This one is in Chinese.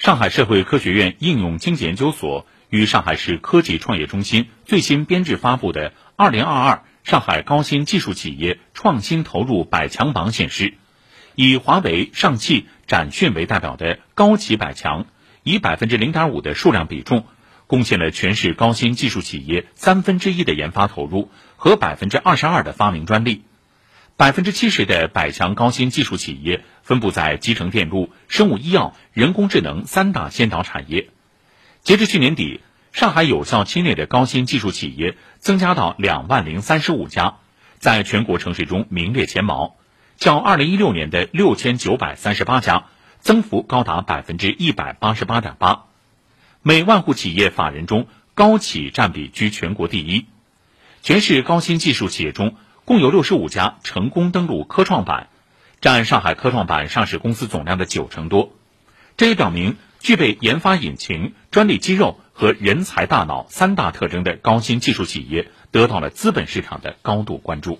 上海社会科学院应用经济研究所与上海市科技创业中心最新编制发布的《二零二二上海高新技术企业创新投入百强榜》显示，以华为、上汽、展讯为代表的高企百强，以百分之零点五的数量比重，贡献了全市高新技术企业三分之一的研发投入和百分之二十二的发明专利。百分之七十的百强高新技术企业分布在集成电路、生物医药、人工智能三大先导产业。截至去年底，上海有效期内的高新技术企业增加到两万零三十五家，在全国城市中名列前茅，较二零一六年的六千九百三十八家，增幅高达百分之一百八十八点八。每万户企业法人中，高企占比居全国第一。全市高新技术企业中，共有六十五家成功登陆科创板，占上海科创板上市公司总量的九成多。这也表明，具备研发引擎、专利肌肉和人才大脑三大特征的高新技术企业得到了资本市场的高度关注。